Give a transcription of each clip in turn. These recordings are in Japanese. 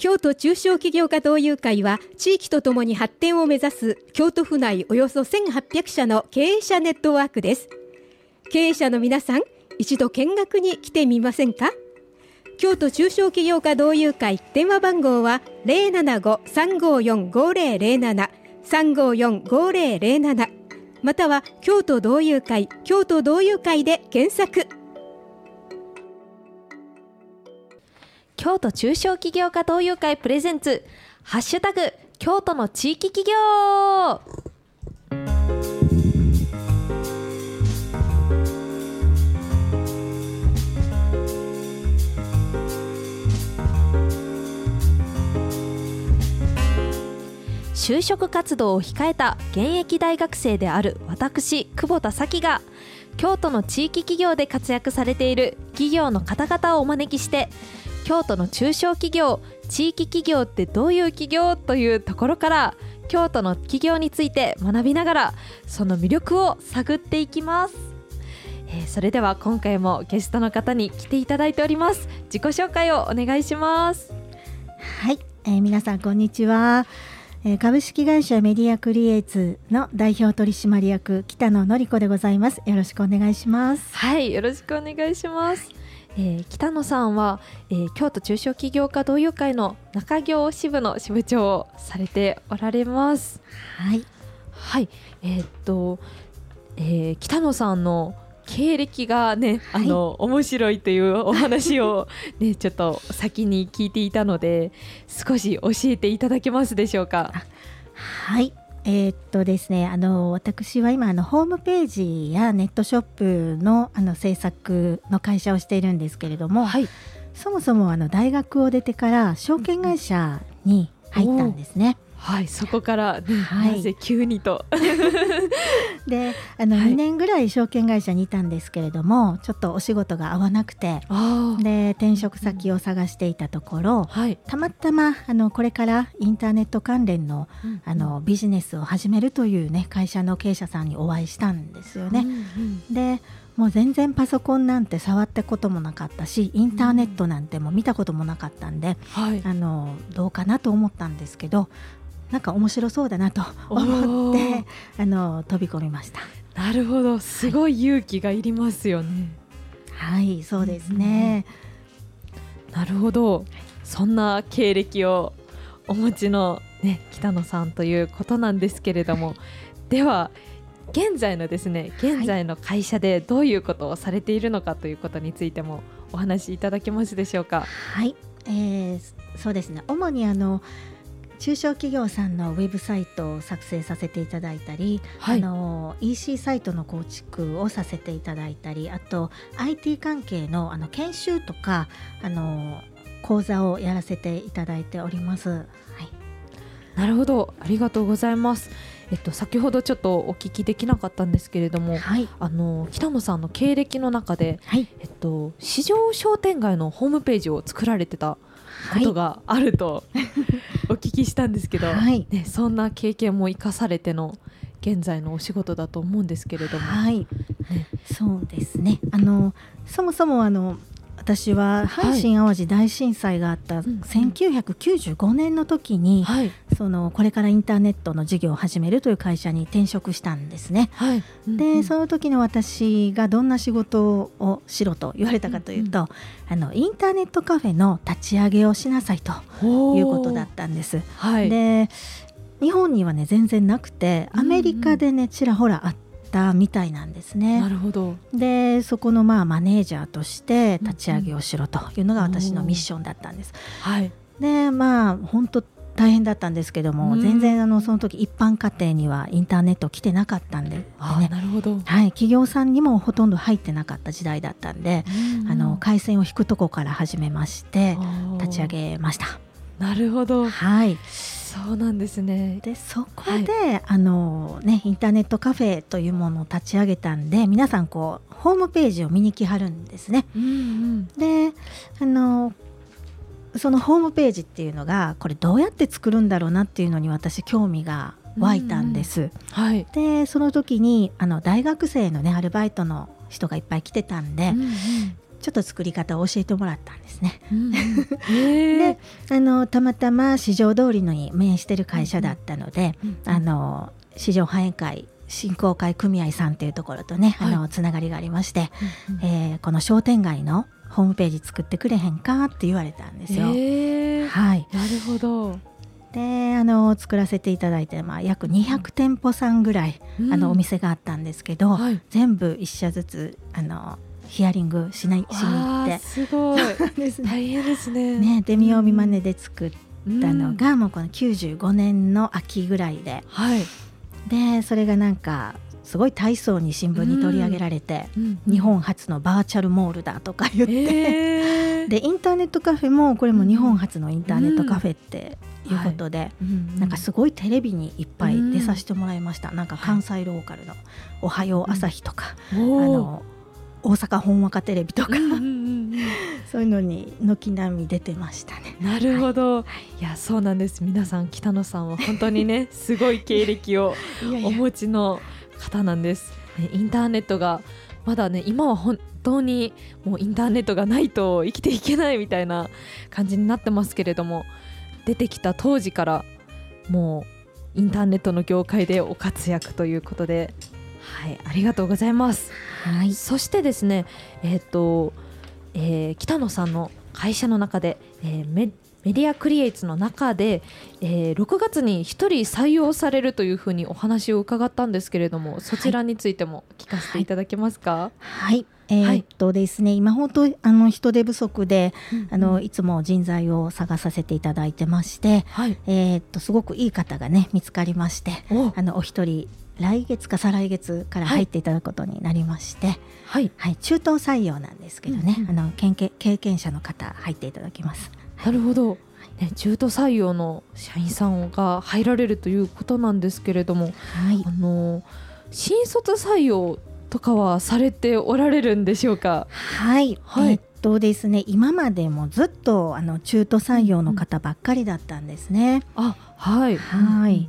京都中小企業家同友会は地域とともに発展を目指す京都府内およそ1800社の経営者ネットワークです。経営者の皆さん一度見学に来てみませんか？京都中小企業家同友会電話番号は075-354-5007 354-5007または京都同友会京都同友会で検索。京都中小企業家同友会プレゼンツハッシュタグ京都の地域企業。就職活動を控えた現役大学生である私久保田咲が京都の地域企業で活躍されている企業の方々をお招きして京都の中小企業地域企業ってどういう企業というところから京都の企業について学びながらその魅力を探っていきます、えー、それでは今回もゲストの方に来ていただいております。自己紹介をお願いします。はい、えー、皆さんこんにちは。え株式会社メディアクリエイツの代表取締役北野典子でございます。よろしくお願いします。はいよろしくお願いしますえー、北野さんは、えー、京都中小企業家同友会の中業支部の支部長をされておられます。はい、はい、えー、っと、えー、北野さんの経歴がね、はい、あの面白いというお話をね ちょっと先に聞いていたので少し教えていただけますでしょうか？はいえー、っとですね、あの私は今あのホームページやネットショップのあの制作の会社をしているんですけれども、はい、そもそもあの大学を出てから証券会社に入ったんですね。はいそこから、ね、はい、なぜ急にと。であの、はい、2年ぐらい証券会社にいたんですけれどもちょっとお仕事が合わなくてで転職先を探していたところ、はい、たまたまあのこれからインターネット関連のうん、あのビジネスを始めるという、ね、会社の経営者さんにお会いしたんですよね。うんうん、でもう全然パソコンなんて触ったこともなかったしインターネットなんても見たこともなかったんで、うん。はい、あのどうかなと思ったんですけどなんか面白そうだなと思ってあの飛び込みました。なるほど。すごい勇気がいりますよね。はい、そうですね、うん、なるほど。そんな経歴をお持ちのね北野さんということなんですけれども。では現在のですね現在の会社でどういうことをされているのかということについてもお話しいただけますでしょうか？はい、えー、そうですね。主にあの中小企業さんのウェブサイトを作成させていただいたり、はい、あの EC サイトの構築をさせていただいたりあと IT 関係のあの研修とかあの講座をやらせていただいております。はい、なるほど。ありがとうございます。えっと、先ほどちょっとお聞きできなかったんですけれども、はい、あの北野さんの経歴の中で、はい、えっと、市場商店街のホームページを作られてたことがあると、お聞きしたんですけど、はい、ね、そんな経験も生かされての現在のお仕事だと思うんですけれども。はい、ね、そうですね。あのそもそもあの私は阪神・淡路大震災があった1995年の時に、はい、そのこれからインターネットの事業を始めるという会社に転職したんですね。はい、でその時の私がどんな仕事をしろと言われたかというと、うんうん、あのインターネットカフェの立ち上げをしなさいということだったんです。はい、で日本にはね全然なくてアメリカでねちらほらあってたみたいなんですね。なるほど。でそこのまあマネージャーとして立ち上げをしろというのが私のミッションだったんです。はい、でまあ本当大変だったんですけども、うん、全然あのその時一般家庭にはインターネット来てなかったんで、ね、なるほど、はい、企業さんにもほとんど入ってなかった時代だったんで、うん、あの回線を引くとこから始めまして立ち上げました。なるほど、はい、そうなんですね。でそこで、はい、あのね、インターネットカフェというものを立ち上げたんで皆さんこうホームページを見に来はるんですね。うんうん、であのそのホームページっていうのがこれどうやって作るんだろうなっていうのに私興味が湧いたんです。うんうん、はい、でその時にあの大学生のねアルバイトの人がいっぱい来てたんで、うんうんちょっと作り方を教えてもらったんですね。うん、であのたまたま市場通りのに面してる会社だったので、うんあの市場反映会振興会組合さんというところとね、はい、あのつながりがありまして、うんうん、えー、この商店街のホームページ作ってくれへんかって言われたんですよ。はい、なるほど。であの作らせていただいて、まあ、約200店舗さんぐらい、うん、あのお店があったんですけど、はい、全部1社ずつあのヒアリングしないしに行って。すごい。大変ですね。ねデミ読みマネで作ったのが、うん、もうこの95年の秋ぐらいで、はい、でそれがなんかすごい体操に新聞に取り上げられて、うん、日本初のバーチャルモールだとか言って、えー、でインターネットカフェもこれも日本初のインターネットカフェっていうことで、うん。はい、なんかすごいテレビにいっぱい出させてもらいました、うん、なんか関西ローカルの「おはよう朝日」とか、あの大阪本和歌テレビとか、そういうのに軒並み出てましたね。なるほど、はい、いやそうなんです。皆さん北野さんは本当にね すごい経歴をお持ちの方なんです。インターネットがまだね今は本当にもうインターネットがないと生きていけないみたいな感じになってますけれども出てきた当時からもうインターネットの業界でお活躍ということではいありがとうございます。はい、そしてですねえっ、ー、と、えー、北野さんの会社の中で、えー、メメディアクリエイツの中で、えー、6月に1人採用されるというふうにお話を伺ったんですけれどもそちらについても聞かせていただけますか？はい、はい。えー、っとですね、今本当あの人手不足で、うんうん、あのいつも人材を探させていただいてまして、はい、えー、っとすごくいい方がね見つかりまして、あのお一人来月か再来月から入っていただくことになりまして、はい、はい、中東採用なんですけどね、うんうん、あの経験者の方入っていただきます。なるほど。ね、中途採用の社員さんが入られるということなんですけれども、はい、あの新卒採用とかはされておられるんでしょうか？はい、はい、えっとですね、今までもずっとあの中途採用の方ばっかりだったんですね。うん、あ、はい、はい。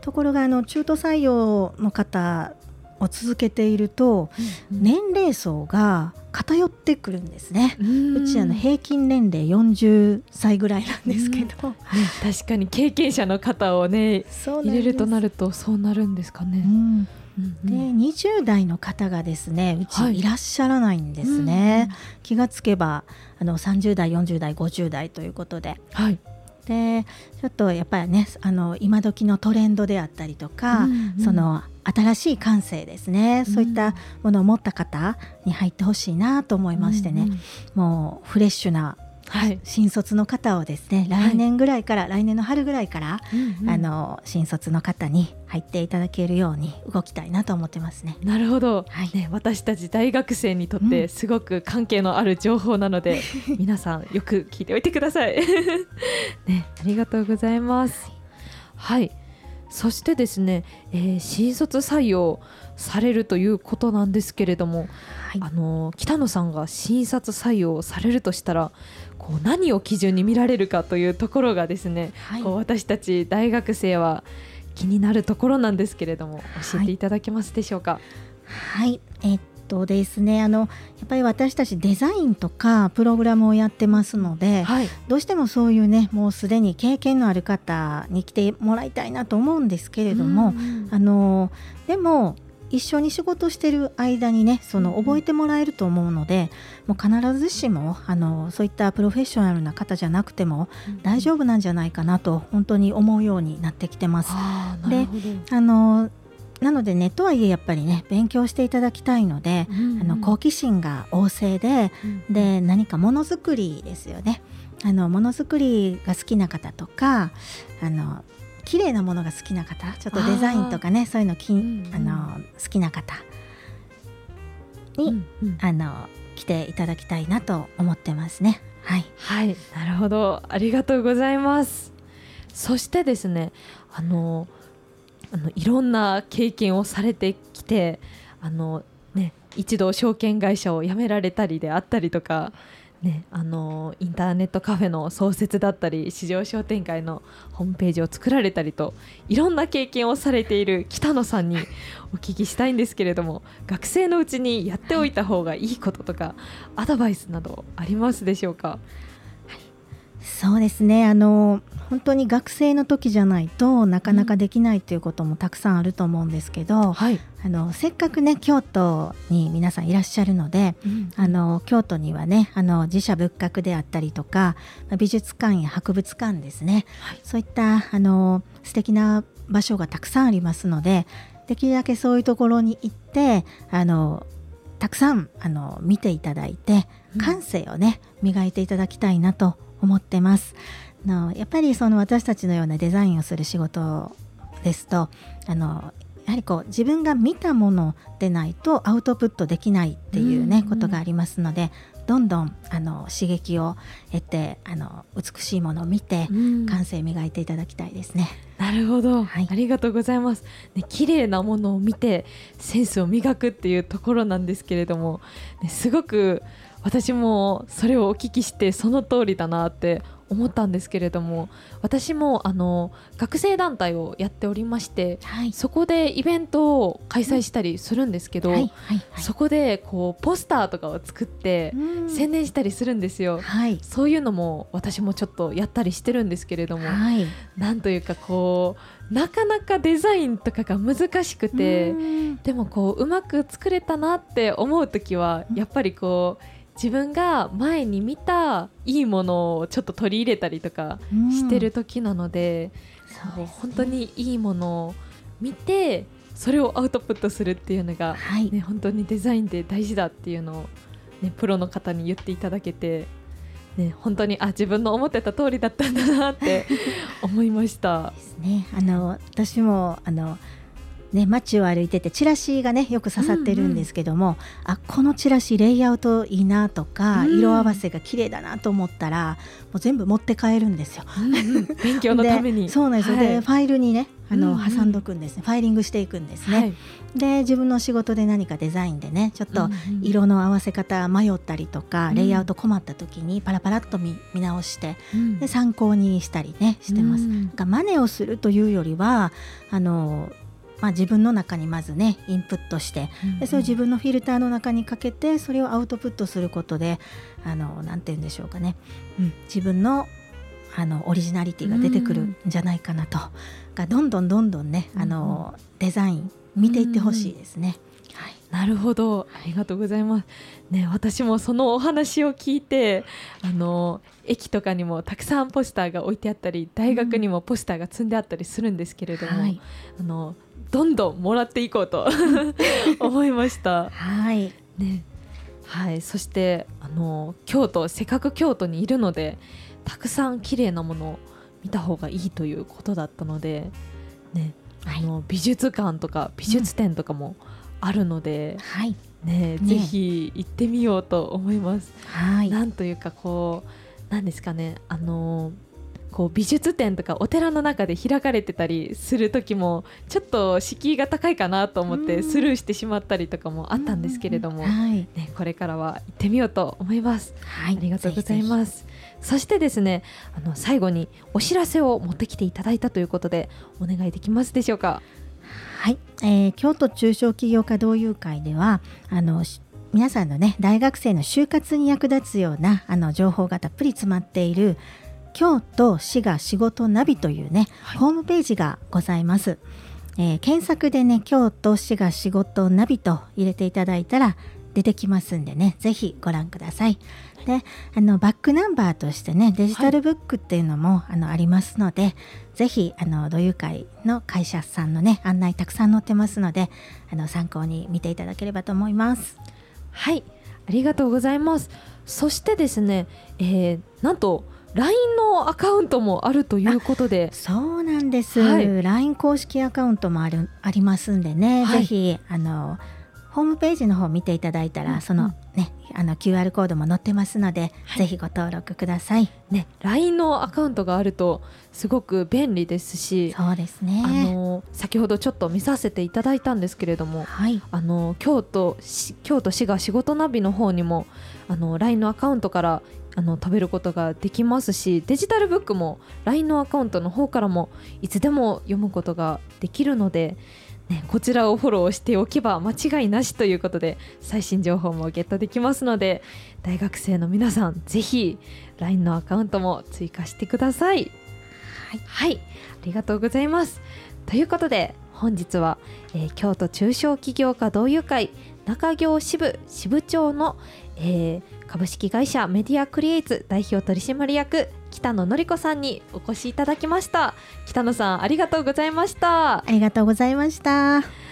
ところがあの中途採用の方を続けていると、年齢層が偏ってくるんですね。うちあの平均年齢40歳ぐらいなんですけど、ね、確かに経験者の方をね入れるとなるとそうなるんですかね。うんで20代の方がですねうちい。らっしゃらないんですね、はい、気がつけばあの30代40代50代ということで、はい、でちょっとやっぱりねあの今時のトレンドであったりとか、うんうん、その新しい感性ですね、うん、そういったものを持った方に入ってほしいなと思いましてね、うんうん、もうフレッシュなはい、新卒の方をですね来年ぐらいから、はい、来年の春ぐらいから、うんうん、あの新卒の方に入っていただけるように動きたいなと思ってますね。なるほど、はい、ね、私たち大学生にとってすごく関係のある情報なので、うん、皆さんよく聞いておいてください。ね、ありがとうございます。はい、そしてですね、えー、新卒採用されるということなんですけれども、はい、あの北野さんが新卒採用されるとしたらこう何を基準に見られるかというところがですね、はい、こう私たち大学生は気になるところなんですけれども教えていただけますでしょうか？はい、えっとですねあのやっぱり私たちデザインとかプログラムをやってますので、はい、どうしてもそういうねもうすでに経験のある方に来てもらいたいなと思うんですけれども、あのでも一緒に仕事してる間にねその覚えてもらえると思うので、もう必ずしもあのそういったプロフェッショナルな方じゃなくても大丈夫なんじゃないかなと本当に思うようになってきてます。であのなのでねとはいえやっぱりね勉強していただきたいので、うんうん、あの好奇心が旺盛で、うん、で何かものづくりですよね。あのものづくりが好きな方とかあの綺麗なものが好きな方ちょっとデザインとかねそういうのき、うんうん、あの好きな方に、うんうん、あの来ていただきたいなと思ってますね。はい、はい、なるほど。ありがとうございます。そしてですねあのあのいろんな経験をされてきてあの、ね、一度証券会社を辞められたりであったりとかね、あのインターネットカフェの創設だったり市場商店街のホームページを作られたりといろんな経験をされている北野さんにお聞きしたいんですけれども学生のうちにやっておいた方がいいこととかアドバイスなどありますでしょうか、そうですね。あの本当に学生の時じゃないとなかなかできないということもたくさんあると思うんですけど、はい、あのせっかくね京都に皆さんいらっしゃるので、うん、あの京都にはねあの自社仏閣であったりとか美術館や博物館ですね、はい、そういったあの素敵な場所がたくさんありますのでできるだけそういうところに行ってあのたくさんあの見ていただいて感性をね、磨いていただきたいなと思ってます。のやっぱりその私たちのようなデザインをする仕事ですとあのやはりこう自分が見たものでないとアウトプットできないっていうね、うんうん、ことがありますのでどんどんあの刺激を得てあの美しいものを見て、うん、感性磨いていただきたいですね。なるほど、はい、ありがとうございます。ね、綺麗なものを見てセンスを磨くっていうところなんですけれども、ね、すごく私もそれをお聞きしてその通りだなって思ったんですけれども私もあの学生団体をやっておりまして、はい、そこでイベントを開催したりするんですけど、そこでこうポスターとかを作って宣伝したりするんですよ、はい、そういうのも私もちょっとやったりしてるんですけれども、はい、なんというかこうなかなかデザインとかが難しくてでもこううまく作れたなって思う時はやっぱりこう自分が前に見たいいものをちょっと取り入れたりとかしてる時なので、うん、ね、本当にいいものを見てそれをアウトプットするっていうのが、はい、ね、本当にデザインで大事だっていうのを、ね、プロの方に言っていただけて、ね、本当にあ自分の思ってた通りだったんだなって思いました。ですね。あの私もあのね、街を歩いててチラシがねよく刺さってるんですけども、うんうん、あこのチラシレイアウトいいなとか、うん、色合わせが綺麗だなと思ったらもう全部持って帰るんですよ。うんうん、勉強のために。そうなんですよ、はい、でファイルにねあの、うんうん、挟んどくんですね。ファイリングしていくんですね。はい、で自分の仕事で何かデザインでねちょっと色の合わせ方迷ったりとか、うん、レイアウト困った時にパラパラっと見見直して、うん、で参考にしたりねしてます。うん、真似をするというよりはあのまあ、自分の中にまずねインプットして、でそれを自分のフィルターの中にかけてそれをアウトプットすることであのなんて言うんでしょうかね、うん、自分のあのオリジナリティが出てくるんじゃないかなと、がどんどんどんどんねあのデザイン見ていってほしいですね。はい、なるほど。ありがとうございます。ね私もそのお話を聞いてあの駅とかにもたくさんポスターが置いてあったり大学にもポスターが積んであったりするんですけれども、うん。はい、あのどんどんもらっていこうと 思いました。はい、ね。はい、そしてあの京都せっかく京都にいるのでたくさん綺麗なものを見た方がいいということだったので、ね、あの美術館とか美術展とかもあるので、うん、はい。ね、ぜひ行ってみようと思います。はい、なんというかこうなんですかね。あのこう美術展とかお寺の中で開かれてたりする時もちょっと敷居が高いかなと思ってスルーしてしまったりとかもあったんですけれども、はいね、これからは行ってみようと思います。はい、ありがとうございます。そしてですねあの最後にお知らせを持ってきていただいたということでお願いできますでしょうか？はい、えー、京都中小企業家同友会ではあの皆さんのね大学生の就活に役立つようなあの情報がたっぷり詰まっている京都滋賀仕事ナビというね、はい、ホームページがございます。えー、検索でね京都滋賀仕事ナビと入れていただいたら出てきますんでねぜひご覧ください。であのバックナンバーとしてねデジタルブックっていうのも、はい、あのありますのでぜひあの土友会の会社さんのね案内たくさん載ってますのであの参考に見ていただければと思います。はいありがとうございます。そしてですね、えー、なんと LINE のアカウントもあるということで。そうなんです、はい、LINE 公式アカウントもあるありますんでね、はい、ぜひあのホームページの方見ていただいたら、うん、そのねあの QR コードも載ってますので、はい、ぜひご登録ください。ね、LINE のアカウントがあるとすごく便利ですし、そうですね。あの先ほどちょっと見させていただいたんですけれども、はい、あの京都京都市が仕事ナビの方にもあの LINE のアカウントからあの食べることができますしデジタルブックも LINE のアカウントの方からもいつでも読むことができるのでね、こちらをフォローしておけば間違いなしということで最新情報もゲットできますので大学生の皆さんぜひ LINE のアカウントも追加してください。はい、はい、ありがとうございます。ということで本日は、えー、京都中小企業家同友会中京支部支部長の、えー、株式会社メディアクリエイツ代表取締役北野典子さんにお越しいただきました。北野さんありがとうございました。ありがとうございました。